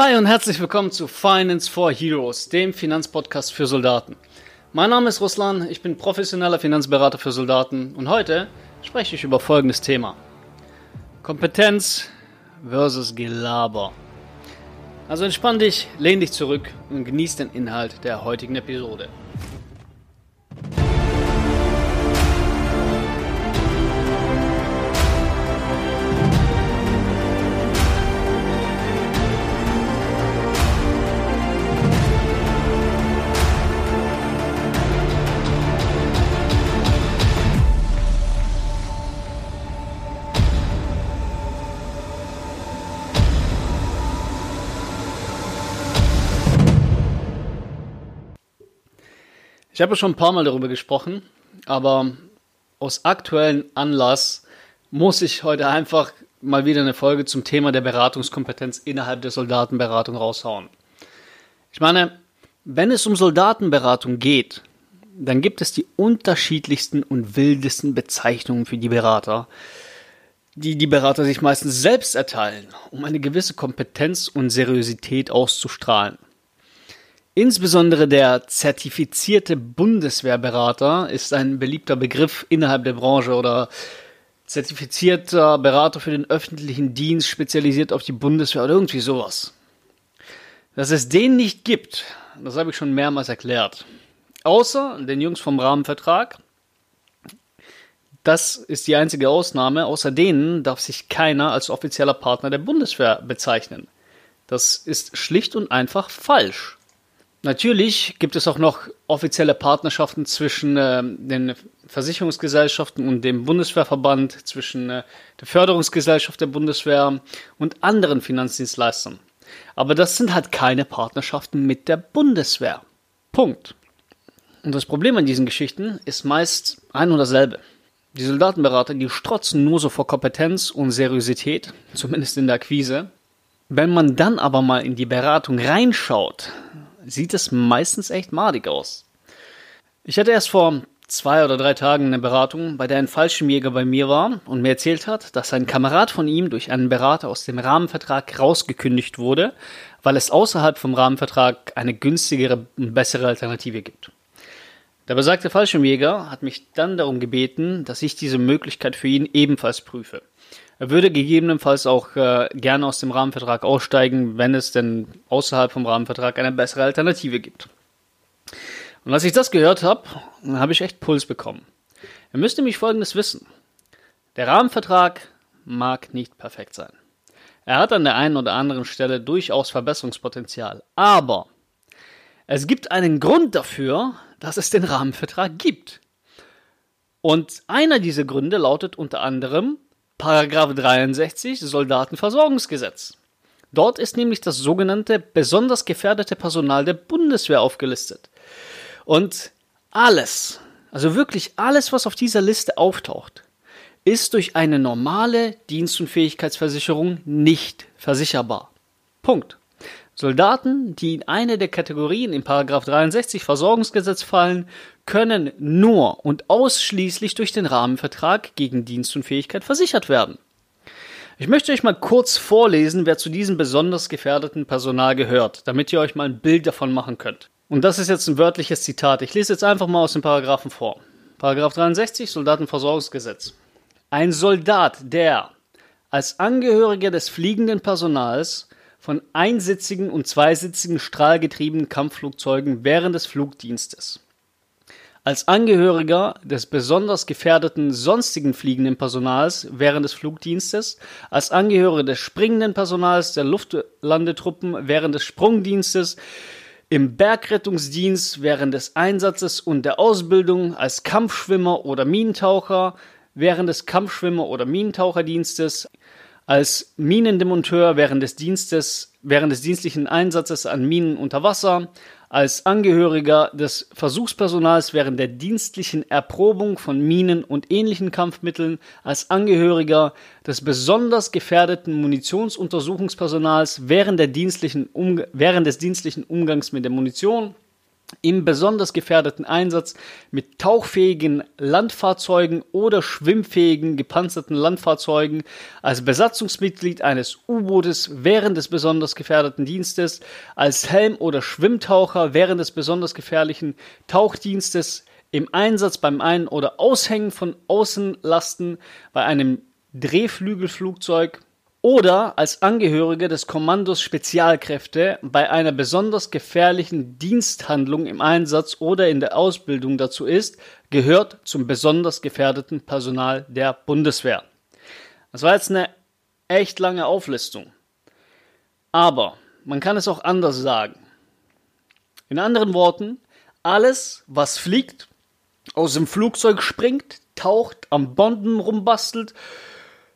Hi und herzlich willkommen zu Finance for Heroes, dem Finanzpodcast für Soldaten. Mein Name ist Ruslan, ich bin professioneller Finanzberater für Soldaten und heute spreche ich über folgendes Thema. Kompetenz versus Gelaber. Also entspann dich, lehn dich zurück und genieß den Inhalt der heutigen Episode. Ich habe schon ein paar Mal darüber gesprochen, aber aus aktuellem Anlass muss ich heute einfach mal wieder eine Folge zum Thema der Beratungskompetenz innerhalb der Soldatenberatung raushauen. Ich meine, wenn es um Soldatenberatung geht, dann gibt es die unterschiedlichsten und wildesten Bezeichnungen für die Berater, die die Berater sich meistens selbst erteilen, um eine gewisse Kompetenz und Seriosität auszustrahlen. Insbesondere der zertifizierte Bundeswehrberater ist ein beliebter Begriff innerhalb der Branche oder zertifizierter Berater für den öffentlichen Dienst, spezialisiert auf die Bundeswehr oder irgendwie sowas. Dass es den nicht gibt, das habe ich schon mehrmals erklärt. Außer den Jungs vom Rahmenvertrag. Das ist die einzige Ausnahme. Außer denen darf sich keiner als offizieller Partner der Bundeswehr bezeichnen. Das ist schlicht und einfach falsch. Natürlich gibt es auch noch offizielle Partnerschaften zwischen äh, den Versicherungsgesellschaften und dem Bundeswehrverband, zwischen äh, der Förderungsgesellschaft der Bundeswehr und anderen Finanzdienstleistern. Aber das sind halt keine Partnerschaften mit der Bundeswehr. Punkt. Und das Problem an diesen Geschichten ist meist ein und dasselbe. Die Soldatenberater, die strotzen nur so vor Kompetenz und Seriosität, zumindest in der Akquise. Wenn man dann aber mal in die Beratung reinschaut, sieht es meistens echt madig aus. Ich hatte erst vor zwei oder drei Tagen eine Beratung, bei der ein Fallschirmjäger bei mir war und mir erzählt hat, dass ein Kamerad von ihm durch einen Berater aus dem Rahmenvertrag rausgekündigt wurde, weil es außerhalb vom Rahmenvertrag eine günstigere und bessere Alternative gibt. Der besagte Fallschirmjäger hat mich dann darum gebeten, dass ich diese Möglichkeit für ihn ebenfalls prüfe. Er würde gegebenenfalls auch äh, gerne aus dem Rahmenvertrag aussteigen, wenn es denn außerhalb vom Rahmenvertrag eine bessere Alternative gibt. Und als ich das gehört habe, habe ich echt Puls bekommen. Er müsste mich Folgendes wissen. Der Rahmenvertrag mag nicht perfekt sein. Er hat an der einen oder anderen Stelle durchaus Verbesserungspotenzial. Aber es gibt einen Grund dafür, dass es den Rahmenvertrag gibt. Und einer dieser Gründe lautet unter anderem, Paragraph 63 Soldatenversorgungsgesetz. Dort ist nämlich das sogenannte besonders gefährdete Personal der Bundeswehr aufgelistet. Und alles, also wirklich alles, was auf dieser Liste auftaucht, ist durch eine normale Dienstunfähigkeitsversicherung nicht versicherbar. Punkt. Soldaten, die in eine der Kategorien in 63 Versorgungsgesetz fallen, können nur und ausschließlich durch den Rahmenvertrag gegen Dienstunfähigkeit versichert werden. Ich möchte euch mal kurz vorlesen, wer zu diesem besonders gefährdeten Personal gehört, damit ihr euch mal ein Bild davon machen könnt. Und das ist jetzt ein wörtliches Zitat. Ich lese jetzt einfach mal aus den Paragraphen vor. Paragraph 63 Soldatenversorgungsgesetz. Ein Soldat, der als Angehöriger des fliegenden Personals von einsitzigen und zweisitzigen strahlgetriebenen Kampfflugzeugen während des Flugdienstes. Als Angehöriger des besonders gefährdeten sonstigen fliegenden Personals während des Flugdienstes, als Angehöriger des springenden Personals der Luftlandetruppen während des Sprungdienstes, im Bergrettungsdienst während des Einsatzes und der Ausbildung, als Kampfschwimmer oder Minentaucher während des Kampfschwimmer- oder Minentaucherdienstes, als Minendemonteur während des Dienstes, während des dienstlichen Einsatzes an Minen unter Wasser, als Angehöriger des Versuchspersonals während der dienstlichen Erprobung von Minen und ähnlichen Kampfmitteln, als Angehöriger des besonders gefährdeten Munitionsuntersuchungspersonals während, der dienstlichen während des dienstlichen Umgangs mit der Munition, im besonders gefährdeten Einsatz mit tauchfähigen Landfahrzeugen oder schwimmfähigen gepanzerten Landfahrzeugen als Besatzungsmitglied eines U-Bootes während des besonders gefährdeten Dienstes, als Helm- oder Schwimmtaucher während des besonders gefährlichen Tauchdienstes, im Einsatz beim Ein- oder Aushängen von Außenlasten bei einem Drehflügelflugzeug oder als Angehörige des Kommandos Spezialkräfte bei einer besonders gefährlichen Diensthandlung im Einsatz oder in der Ausbildung dazu ist, gehört zum besonders gefährdeten Personal der Bundeswehr. Das war jetzt eine echt lange Auflistung. Aber man kann es auch anders sagen. In anderen Worten, alles, was fliegt, aus dem Flugzeug springt, taucht, am Bonden rumbastelt,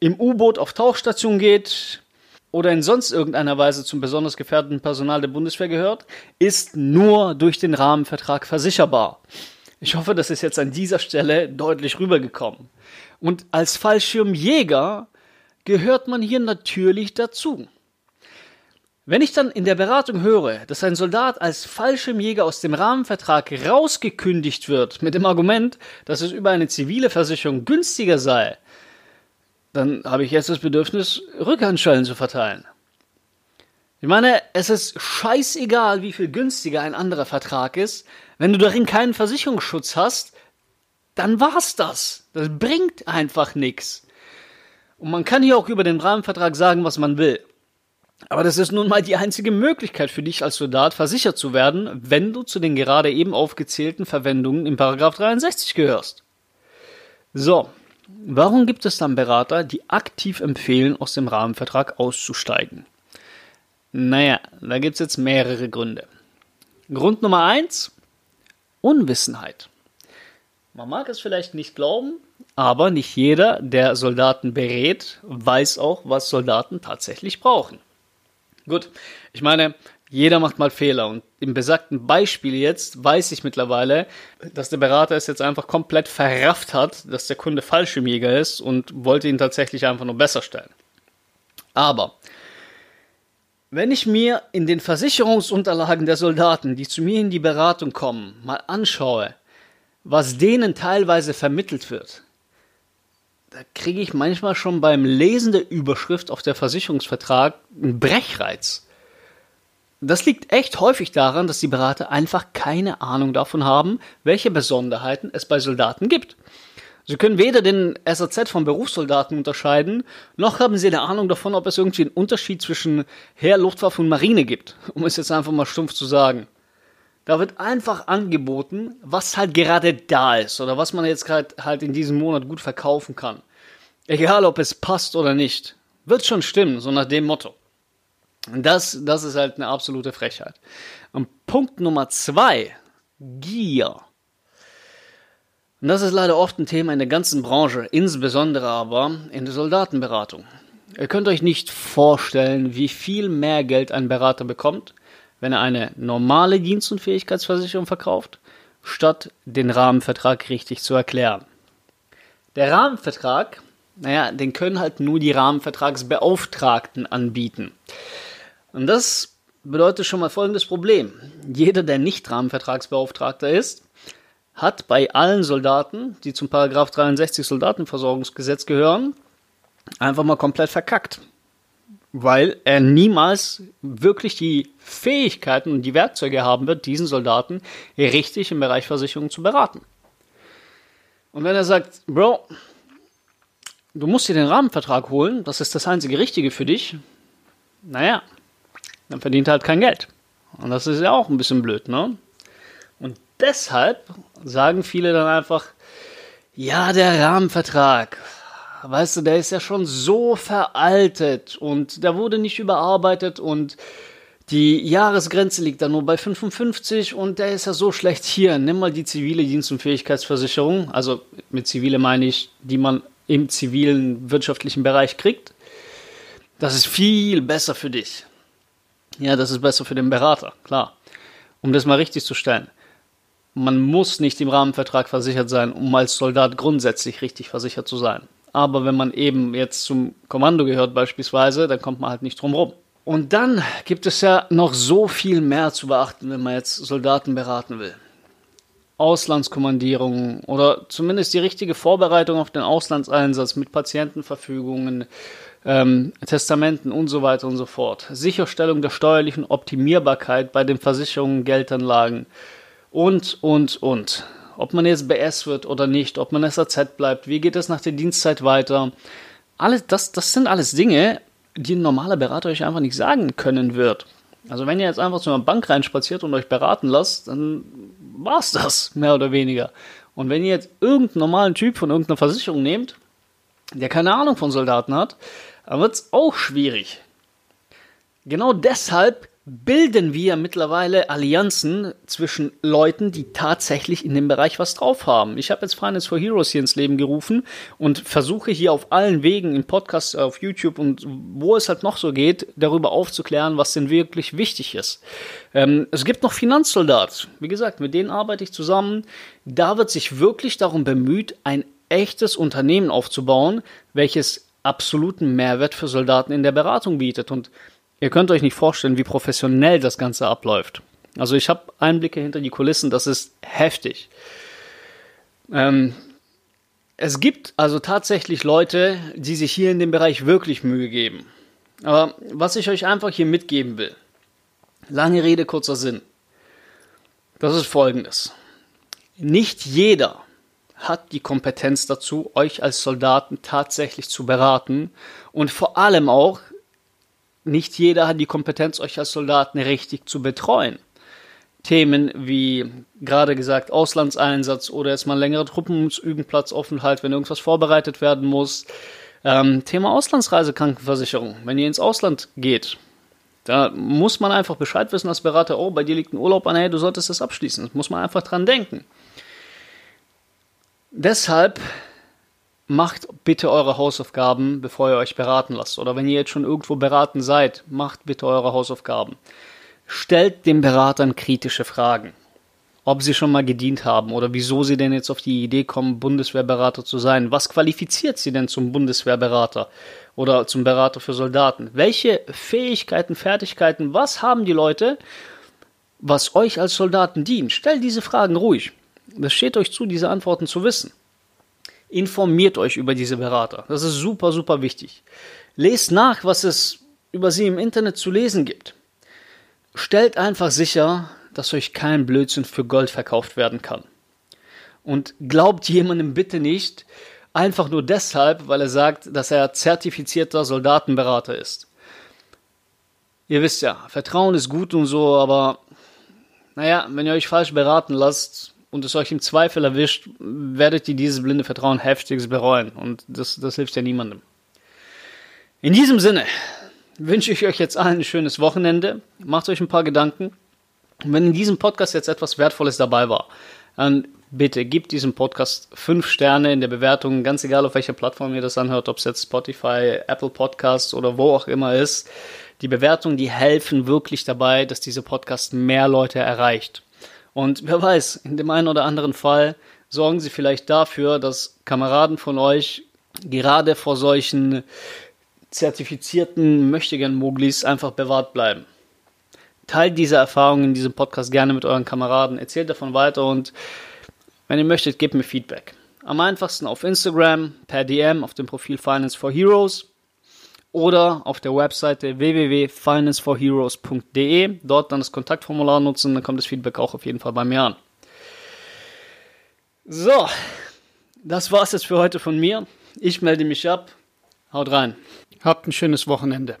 im U-Boot auf Tauchstation geht oder in sonst irgendeiner Weise zum besonders gefährdeten Personal der Bundeswehr gehört, ist nur durch den Rahmenvertrag versicherbar. Ich hoffe, das ist jetzt an dieser Stelle deutlich rübergekommen. Und als Fallschirmjäger gehört man hier natürlich dazu. Wenn ich dann in der Beratung höre, dass ein Soldat als Fallschirmjäger aus dem Rahmenvertrag rausgekündigt wird mit dem Argument, dass es über eine zivile Versicherung günstiger sei, dann habe ich jetzt das Bedürfnis, Rückhandschellen zu verteilen. Ich meine, es ist scheißegal, wie viel günstiger ein anderer Vertrag ist. Wenn du darin keinen Versicherungsschutz hast, dann war's das. Das bringt einfach nichts. Und man kann hier auch über den Rahmenvertrag sagen, was man will. Aber das ist nun mal die einzige Möglichkeit für dich als Soldat versichert zu werden, wenn du zu den gerade eben aufgezählten Verwendungen im Paragraph 63 gehörst. So, Warum gibt es dann Berater, die aktiv empfehlen, aus dem Rahmenvertrag auszusteigen? Naja, da gibt es jetzt mehrere Gründe. Grund Nummer eins: Unwissenheit. Man mag es vielleicht nicht glauben, aber nicht jeder, der Soldaten berät, weiß auch, was Soldaten tatsächlich brauchen. Gut, ich meine, jeder macht mal Fehler und im besagten Beispiel jetzt weiß ich mittlerweile, dass der Berater es jetzt einfach komplett verrafft hat, dass der Kunde Fallschirmjäger ist und wollte ihn tatsächlich einfach nur besser stellen. Aber wenn ich mir in den Versicherungsunterlagen der Soldaten, die zu mir in die Beratung kommen, mal anschaue, was denen teilweise vermittelt wird, da kriege ich manchmal schon beim Lesen der Überschrift auf der Versicherungsvertrag einen Brechreiz. Das liegt echt häufig daran, dass die Berater einfach keine Ahnung davon haben, welche Besonderheiten es bei Soldaten gibt. Sie können weder den SAZ vom Berufssoldaten unterscheiden, noch haben sie eine Ahnung davon, ob es irgendwie einen Unterschied zwischen Heer, Luftwaffe und Marine gibt, um es jetzt einfach mal stumpf zu sagen. Da wird einfach angeboten, was halt gerade da ist oder was man jetzt gerade halt in diesem Monat gut verkaufen kann. Egal, ob es passt oder nicht. Wird schon stimmen, so nach dem Motto. Das, das ist halt eine absolute Frechheit. Und Punkt Nummer zwei, Gier. Und das ist leider oft ein Thema in der ganzen Branche, insbesondere aber in der Soldatenberatung. Ihr könnt euch nicht vorstellen, wie viel mehr Geld ein Berater bekommt, wenn er eine normale Dienst- und Fähigkeitsversicherung verkauft, statt den Rahmenvertrag richtig zu erklären. Der Rahmenvertrag, naja, den können halt nur die Rahmenvertragsbeauftragten anbieten. Und das bedeutet schon mal folgendes Problem. Jeder, der nicht Rahmenvertragsbeauftragter ist, hat bei allen Soldaten, die zum Paragraph 63 Soldatenversorgungsgesetz gehören, einfach mal komplett verkackt. Weil er niemals wirklich die Fähigkeiten und die Werkzeuge haben wird, diesen Soldaten richtig im Bereich Versicherung zu beraten. Und wenn er sagt, Bro, du musst dir den Rahmenvertrag holen, das ist das einzige Richtige für dich, naja, dann verdient er halt kein Geld. Und das ist ja auch ein bisschen blöd, ne? Und deshalb sagen viele dann einfach, ja, der Rahmenvertrag, weißt du, der ist ja schon so veraltet und der wurde nicht überarbeitet und die Jahresgrenze liegt da nur bei 55 und der ist ja so schlecht hier. Nimm mal die zivile Dienst- und Fähigkeitsversicherung. Also mit zivile meine ich, die man im zivilen wirtschaftlichen Bereich kriegt. Das ist viel besser für dich. Ja, das ist besser für den Berater, klar. Um das mal richtig zu stellen. Man muss nicht im Rahmenvertrag versichert sein, um als Soldat grundsätzlich richtig versichert zu sein. Aber wenn man eben jetzt zum Kommando gehört beispielsweise, dann kommt man halt nicht drum rum. Und dann gibt es ja noch so viel mehr zu beachten, wenn man jetzt Soldaten beraten will. Auslandskommandierungen oder zumindest die richtige Vorbereitung auf den Auslandseinsatz mit Patientenverfügungen, ähm, Testamenten und so weiter und so fort. Sicherstellung der steuerlichen Optimierbarkeit bei den Versicherungen, Geldanlagen und, und, und. Ob man jetzt BS wird oder nicht, ob man SAZ bleibt, wie geht es nach der Dienstzeit weiter. Alles, das, das sind alles Dinge, die ein normaler Berater euch einfach nicht sagen können wird. Also wenn ihr jetzt einfach zu einer Bank reinspaziert und euch beraten lasst, dann war's das, mehr oder weniger. Und wenn ihr jetzt irgendeinen normalen Typ von irgendeiner Versicherung nehmt, der keine Ahnung von Soldaten hat, dann wird es auch schwierig. Genau deshalb bilden wir mittlerweile Allianzen zwischen Leuten, die tatsächlich in dem Bereich was drauf haben. Ich habe jetzt Finance for Heroes hier ins Leben gerufen und versuche hier auf allen Wegen, in Podcasts, auf YouTube und wo es halt noch so geht, darüber aufzuklären, was denn wirklich wichtig ist. Ähm, es gibt noch Finanzsoldat. Wie gesagt, mit denen arbeite ich zusammen. Da wird sich wirklich darum bemüht, ein echtes Unternehmen aufzubauen, welches absoluten Mehrwert für Soldaten in der Beratung bietet. Und ihr könnt euch nicht vorstellen, wie professionell das Ganze abläuft. Also ich habe Einblicke hinter die Kulissen, das ist heftig. Ähm, es gibt also tatsächlich Leute, die sich hier in dem Bereich wirklich Mühe geben. Aber was ich euch einfach hier mitgeben will, lange Rede, kurzer Sinn, das ist folgendes. Nicht jeder hat die Kompetenz dazu, euch als Soldaten tatsächlich zu beraten. Und vor allem auch, nicht jeder hat die Kompetenz, euch als Soldaten richtig zu betreuen. Themen wie gerade gesagt Auslandseinsatz oder jetzt mal längere Truppenübenplatzaufenthalt, wenn irgendwas vorbereitet werden muss. Ähm, Thema Auslandsreisekrankenversicherung. Wenn ihr ins Ausland geht, da muss man einfach Bescheid wissen als Berater, oh, bei dir liegt ein Urlaub an, hey, du solltest das abschließen. Das muss man einfach dran denken. Deshalb macht bitte eure Hausaufgaben, bevor ihr euch beraten lasst. Oder wenn ihr jetzt schon irgendwo beraten seid, macht bitte eure Hausaufgaben. Stellt den Beratern kritische Fragen. Ob sie schon mal gedient haben oder wieso sie denn jetzt auf die Idee kommen, Bundeswehrberater zu sein. Was qualifiziert sie denn zum Bundeswehrberater oder zum Berater für Soldaten? Welche Fähigkeiten, Fertigkeiten, was haben die Leute, was euch als Soldaten dient? Stellt diese Fragen ruhig. Das steht euch zu, diese Antworten zu wissen. Informiert euch über diese Berater. Das ist super, super wichtig. Lest nach, was es über sie im Internet zu lesen gibt. Stellt einfach sicher, dass euch kein Blödsinn für Gold verkauft werden kann. Und glaubt jemandem bitte nicht, einfach nur deshalb, weil er sagt, dass er zertifizierter Soldatenberater ist. Ihr wisst ja, Vertrauen ist gut und so, aber naja, wenn ihr euch falsch beraten lasst, und es euch im Zweifel erwischt, werdet ihr dieses blinde Vertrauen heftigst bereuen. Und das, das hilft ja niemandem. In diesem Sinne wünsche ich euch jetzt allen ein schönes Wochenende. Macht euch ein paar Gedanken. Und wenn in diesem Podcast jetzt etwas Wertvolles dabei war, dann bitte gebt diesem Podcast fünf Sterne in der Bewertung, ganz egal auf welcher Plattform ihr das anhört, ob es jetzt Spotify, Apple Podcasts oder wo auch immer ist. Die Bewertungen, die helfen wirklich dabei, dass dieser Podcast mehr Leute erreicht. Und wer weiß, in dem einen oder anderen Fall sorgen sie vielleicht dafür, dass Kameraden von euch gerade vor solchen zertifizierten Möchtegern-Moglis einfach bewahrt bleiben. Teilt diese Erfahrungen in diesem Podcast gerne mit euren Kameraden, erzählt davon weiter und wenn ihr möchtet, gebt mir Feedback. Am einfachsten auf Instagram, per DM auf dem Profil Finance for Heroes oder auf der Webseite www.financeforheroes.de. Dort dann das Kontaktformular nutzen, dann kommt das Feedback auch auf jeden Fall bei mir an. So, das war's jetzt für heute von mir. Ich melde mich ab. Haut rein. Habt ein schönes Wochenende.